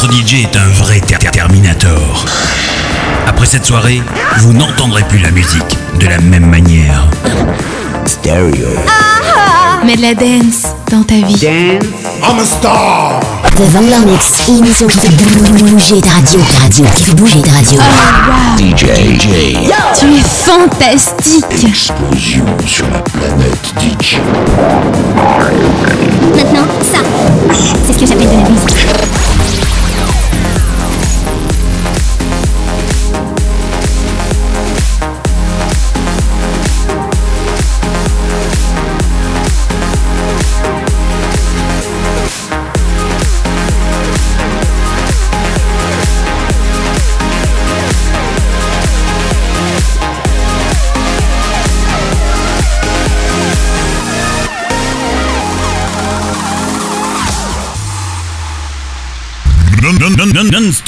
Votre DJ est un vrai ter- ter- Terminator. Après cette soirée, vous n'entendrez plus la musique de la même manière. Stereo. Mets de la dance dans ta vie. I'm a star. The Vangler Mix, l'émission qui fait bouger ta radio, ta radio, qui fait bouger ta radio. DJ. DJ. Tu es fantastique. Explosion sur la planète DJ. Maintenant, ça, c'est ce que j'appelle de la musique.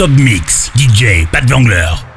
Non-stop mix. DJ, Pat Vangler.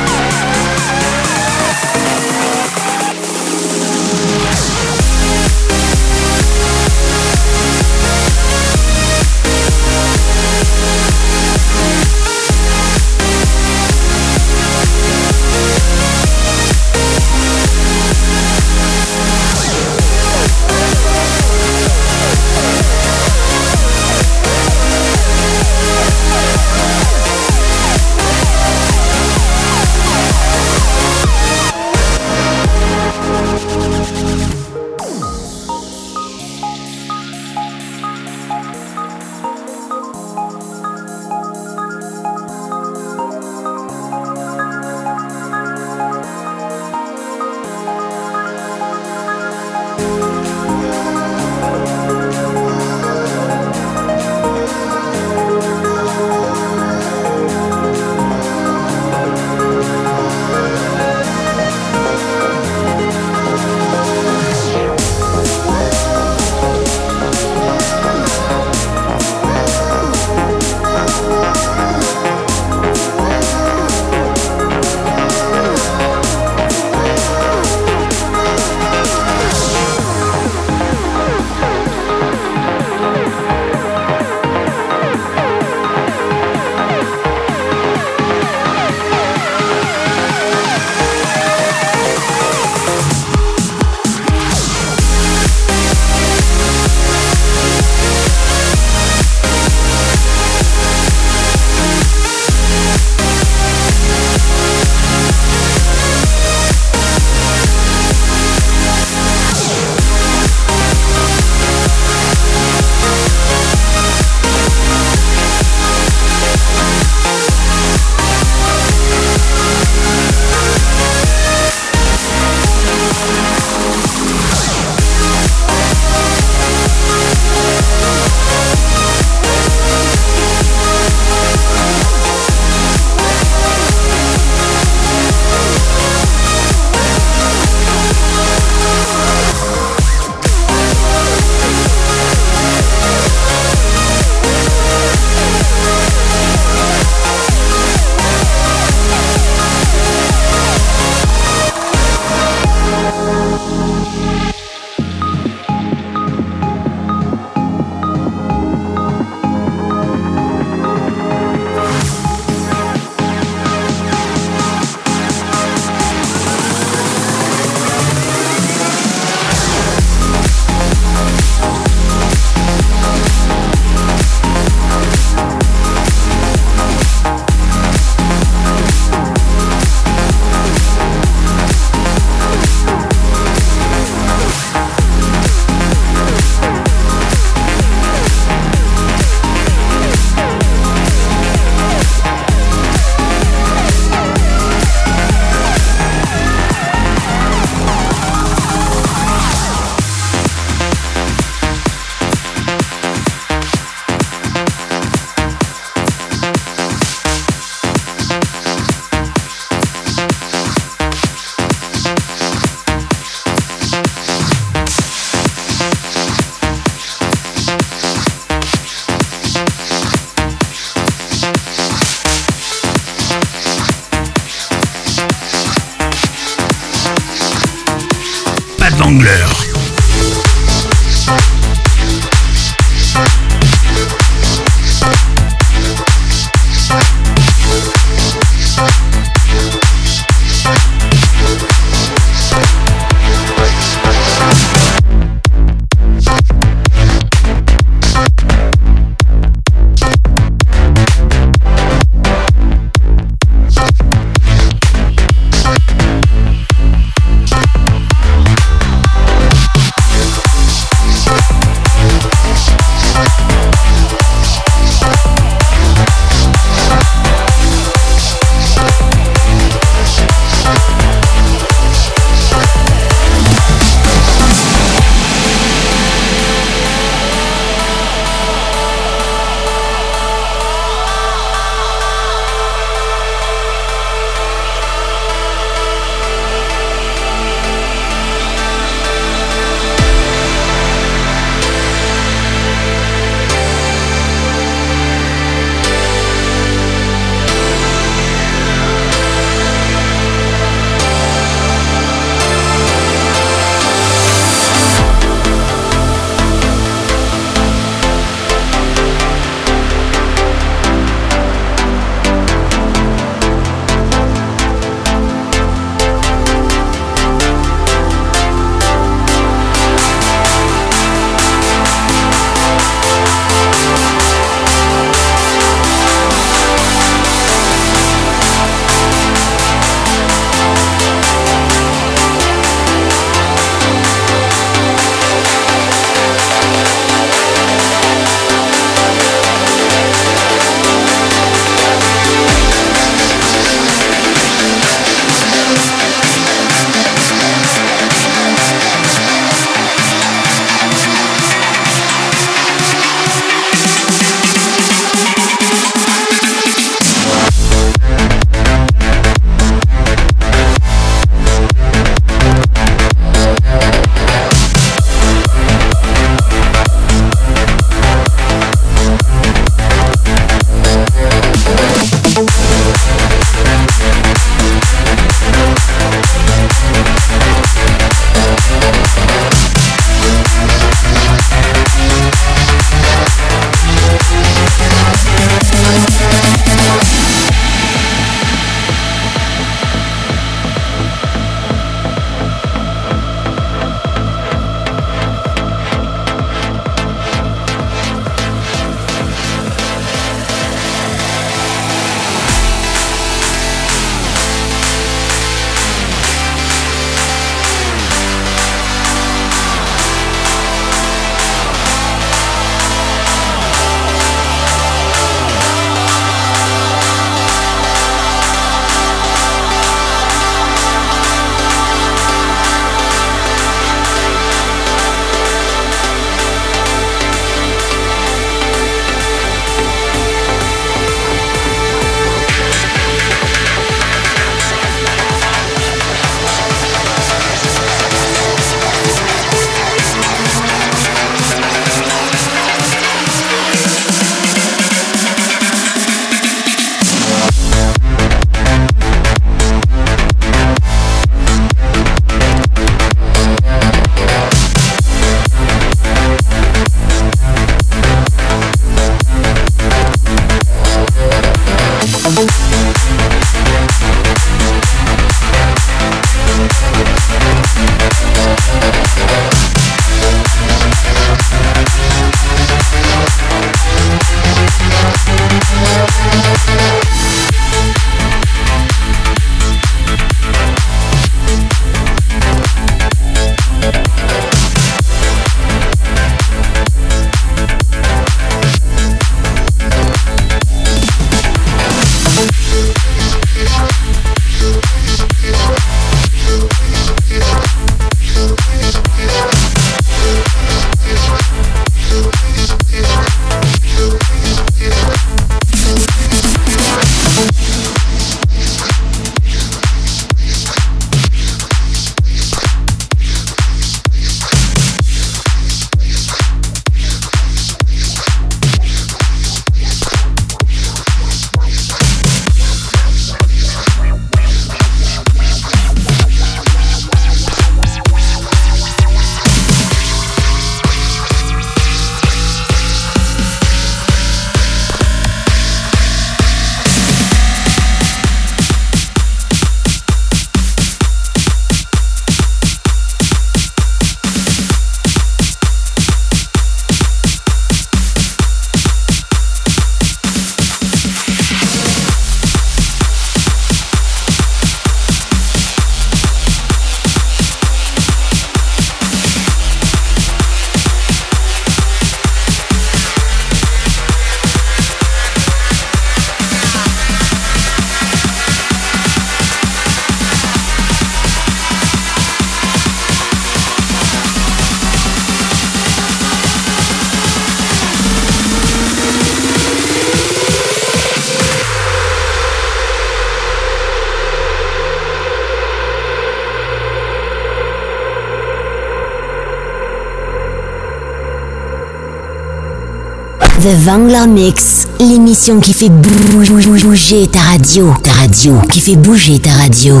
The Vangler Mix, l'émission qui fait bouger ta radio. Ta radio, qui fait bouger ta radio.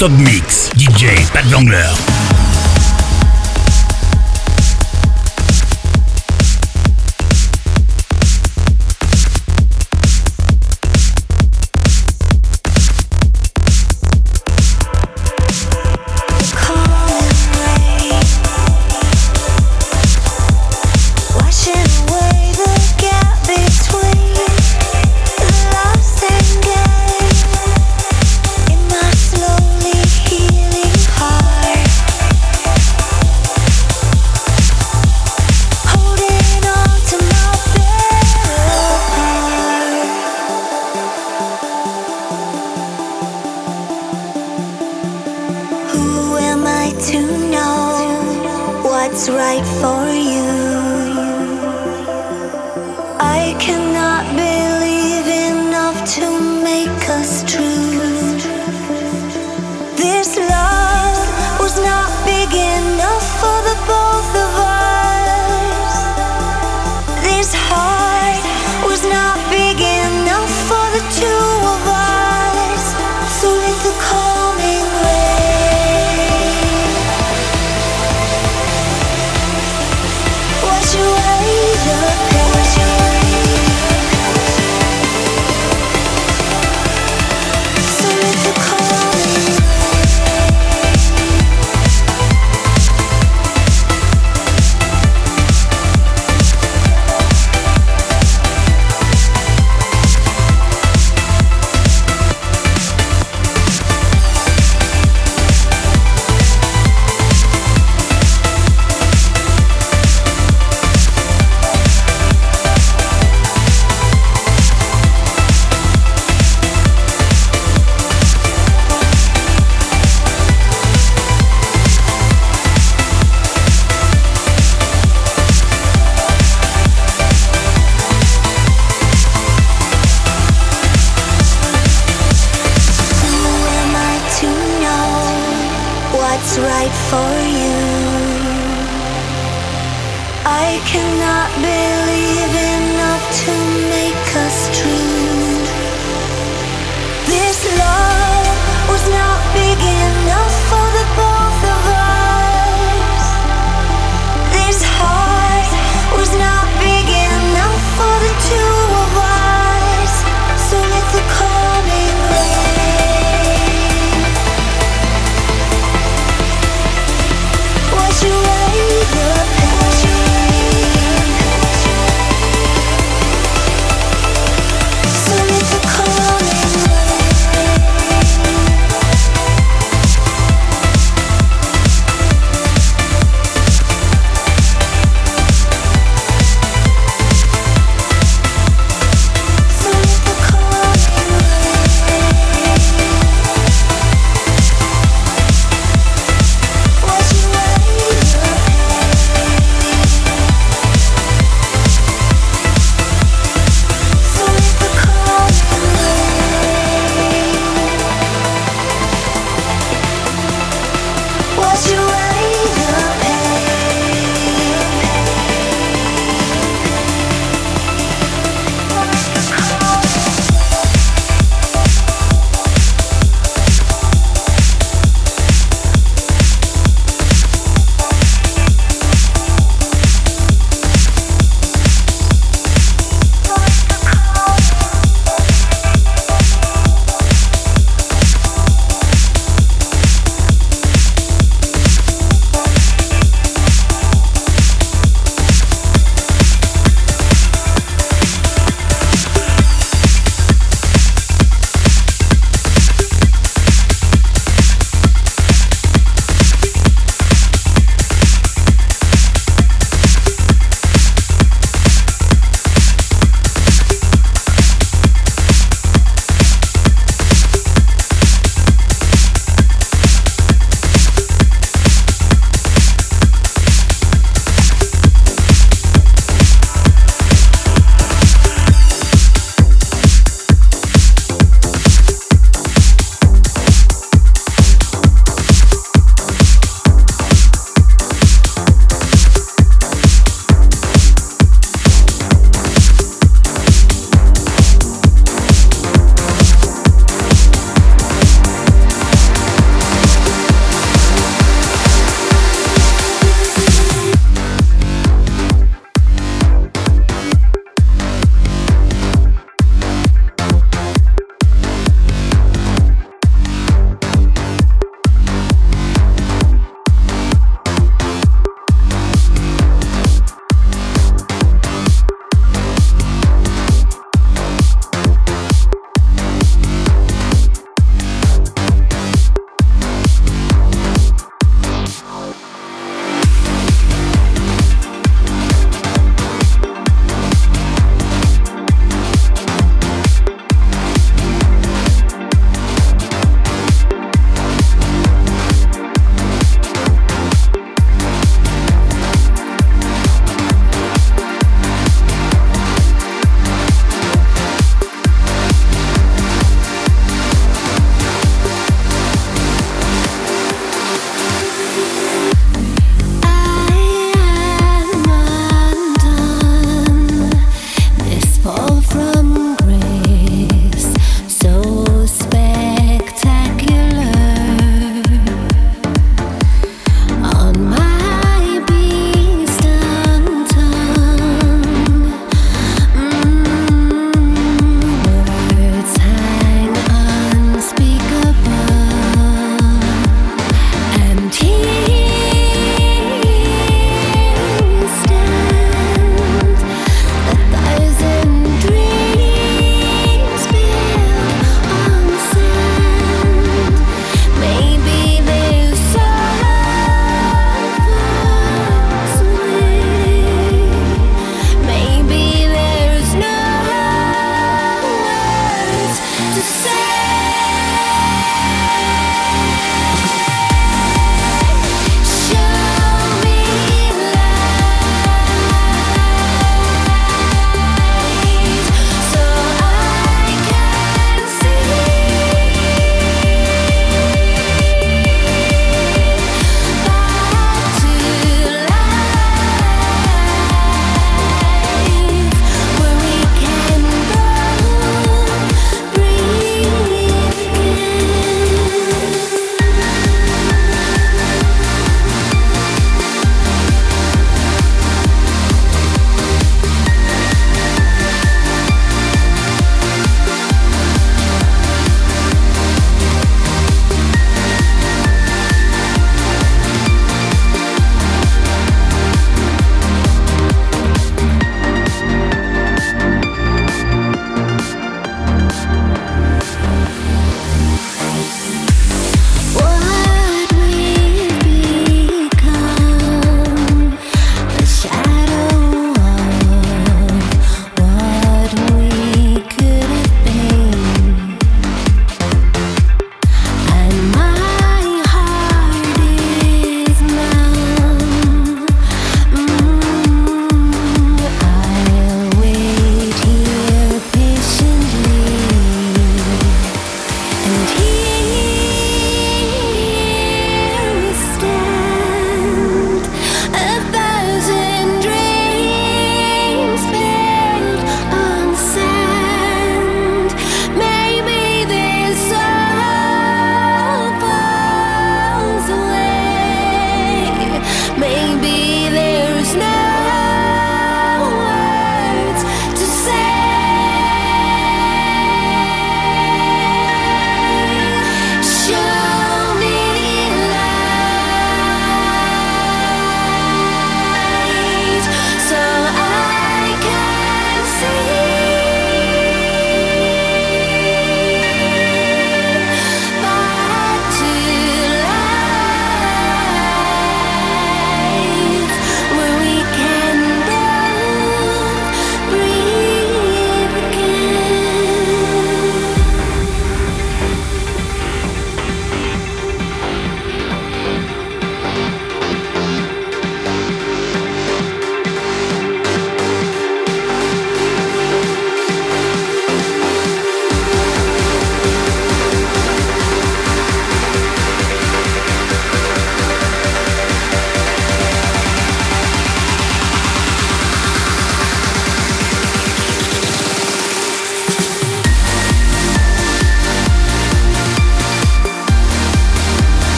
Non-stop mix. DJ Pat Vangler.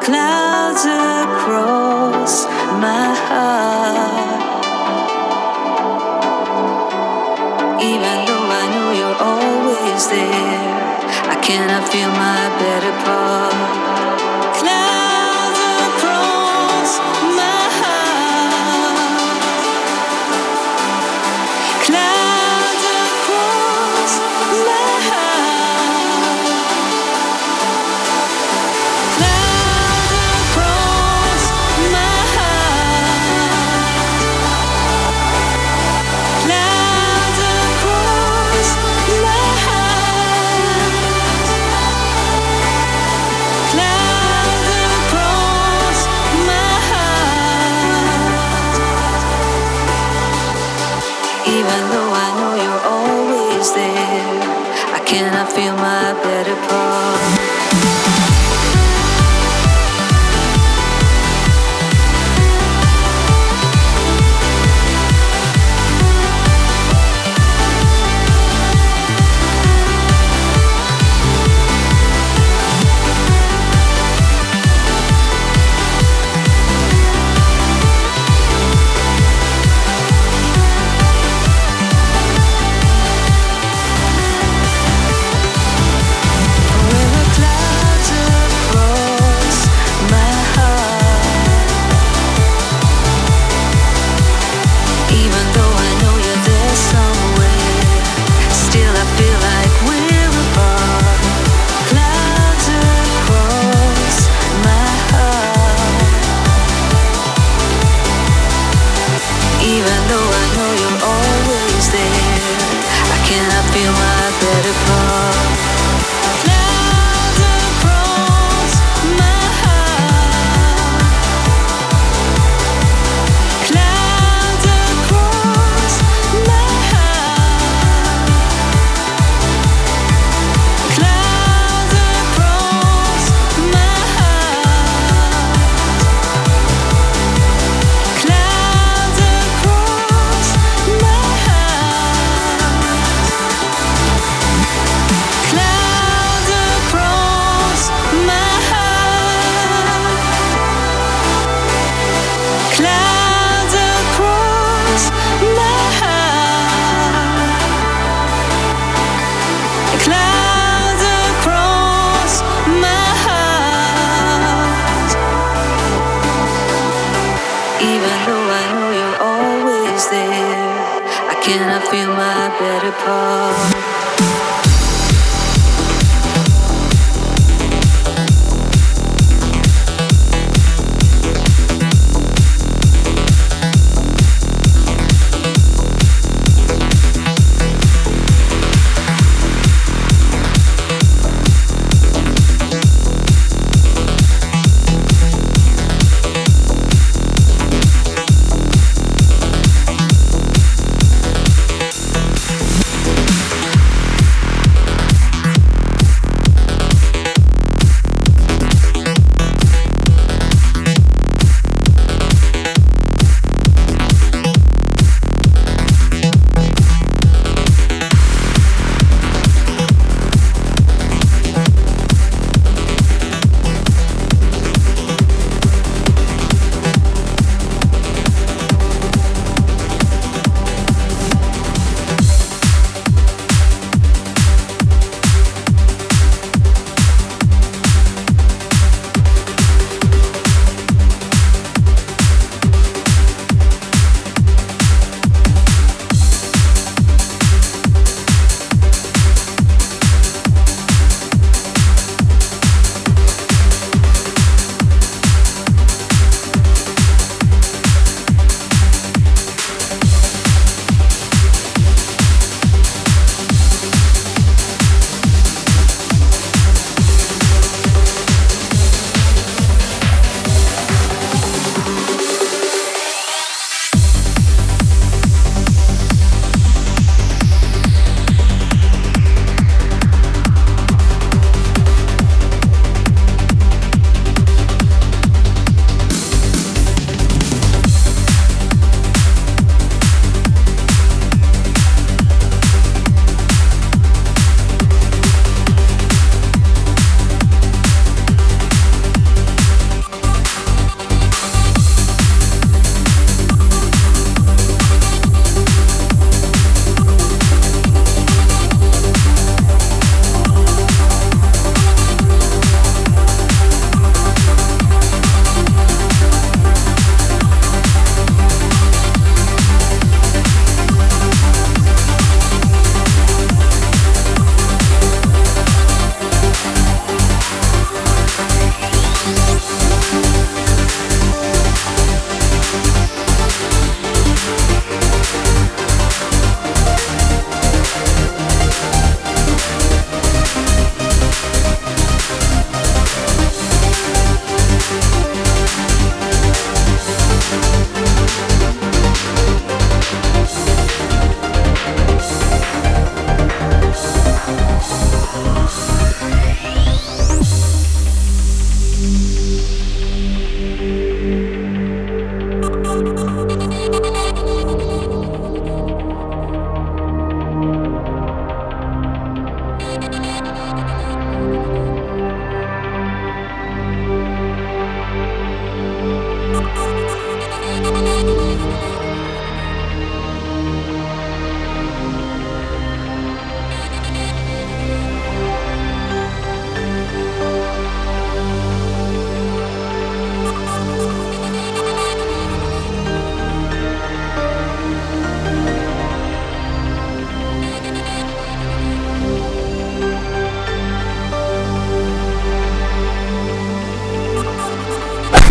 clouds across my heart. Even though I know you're always there, I cannot feel my better part.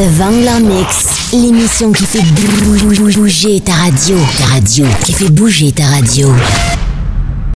The Vangler Mix, l'émission qui fait bouger ta radio. Ta radio, qui fait bouger ta radio.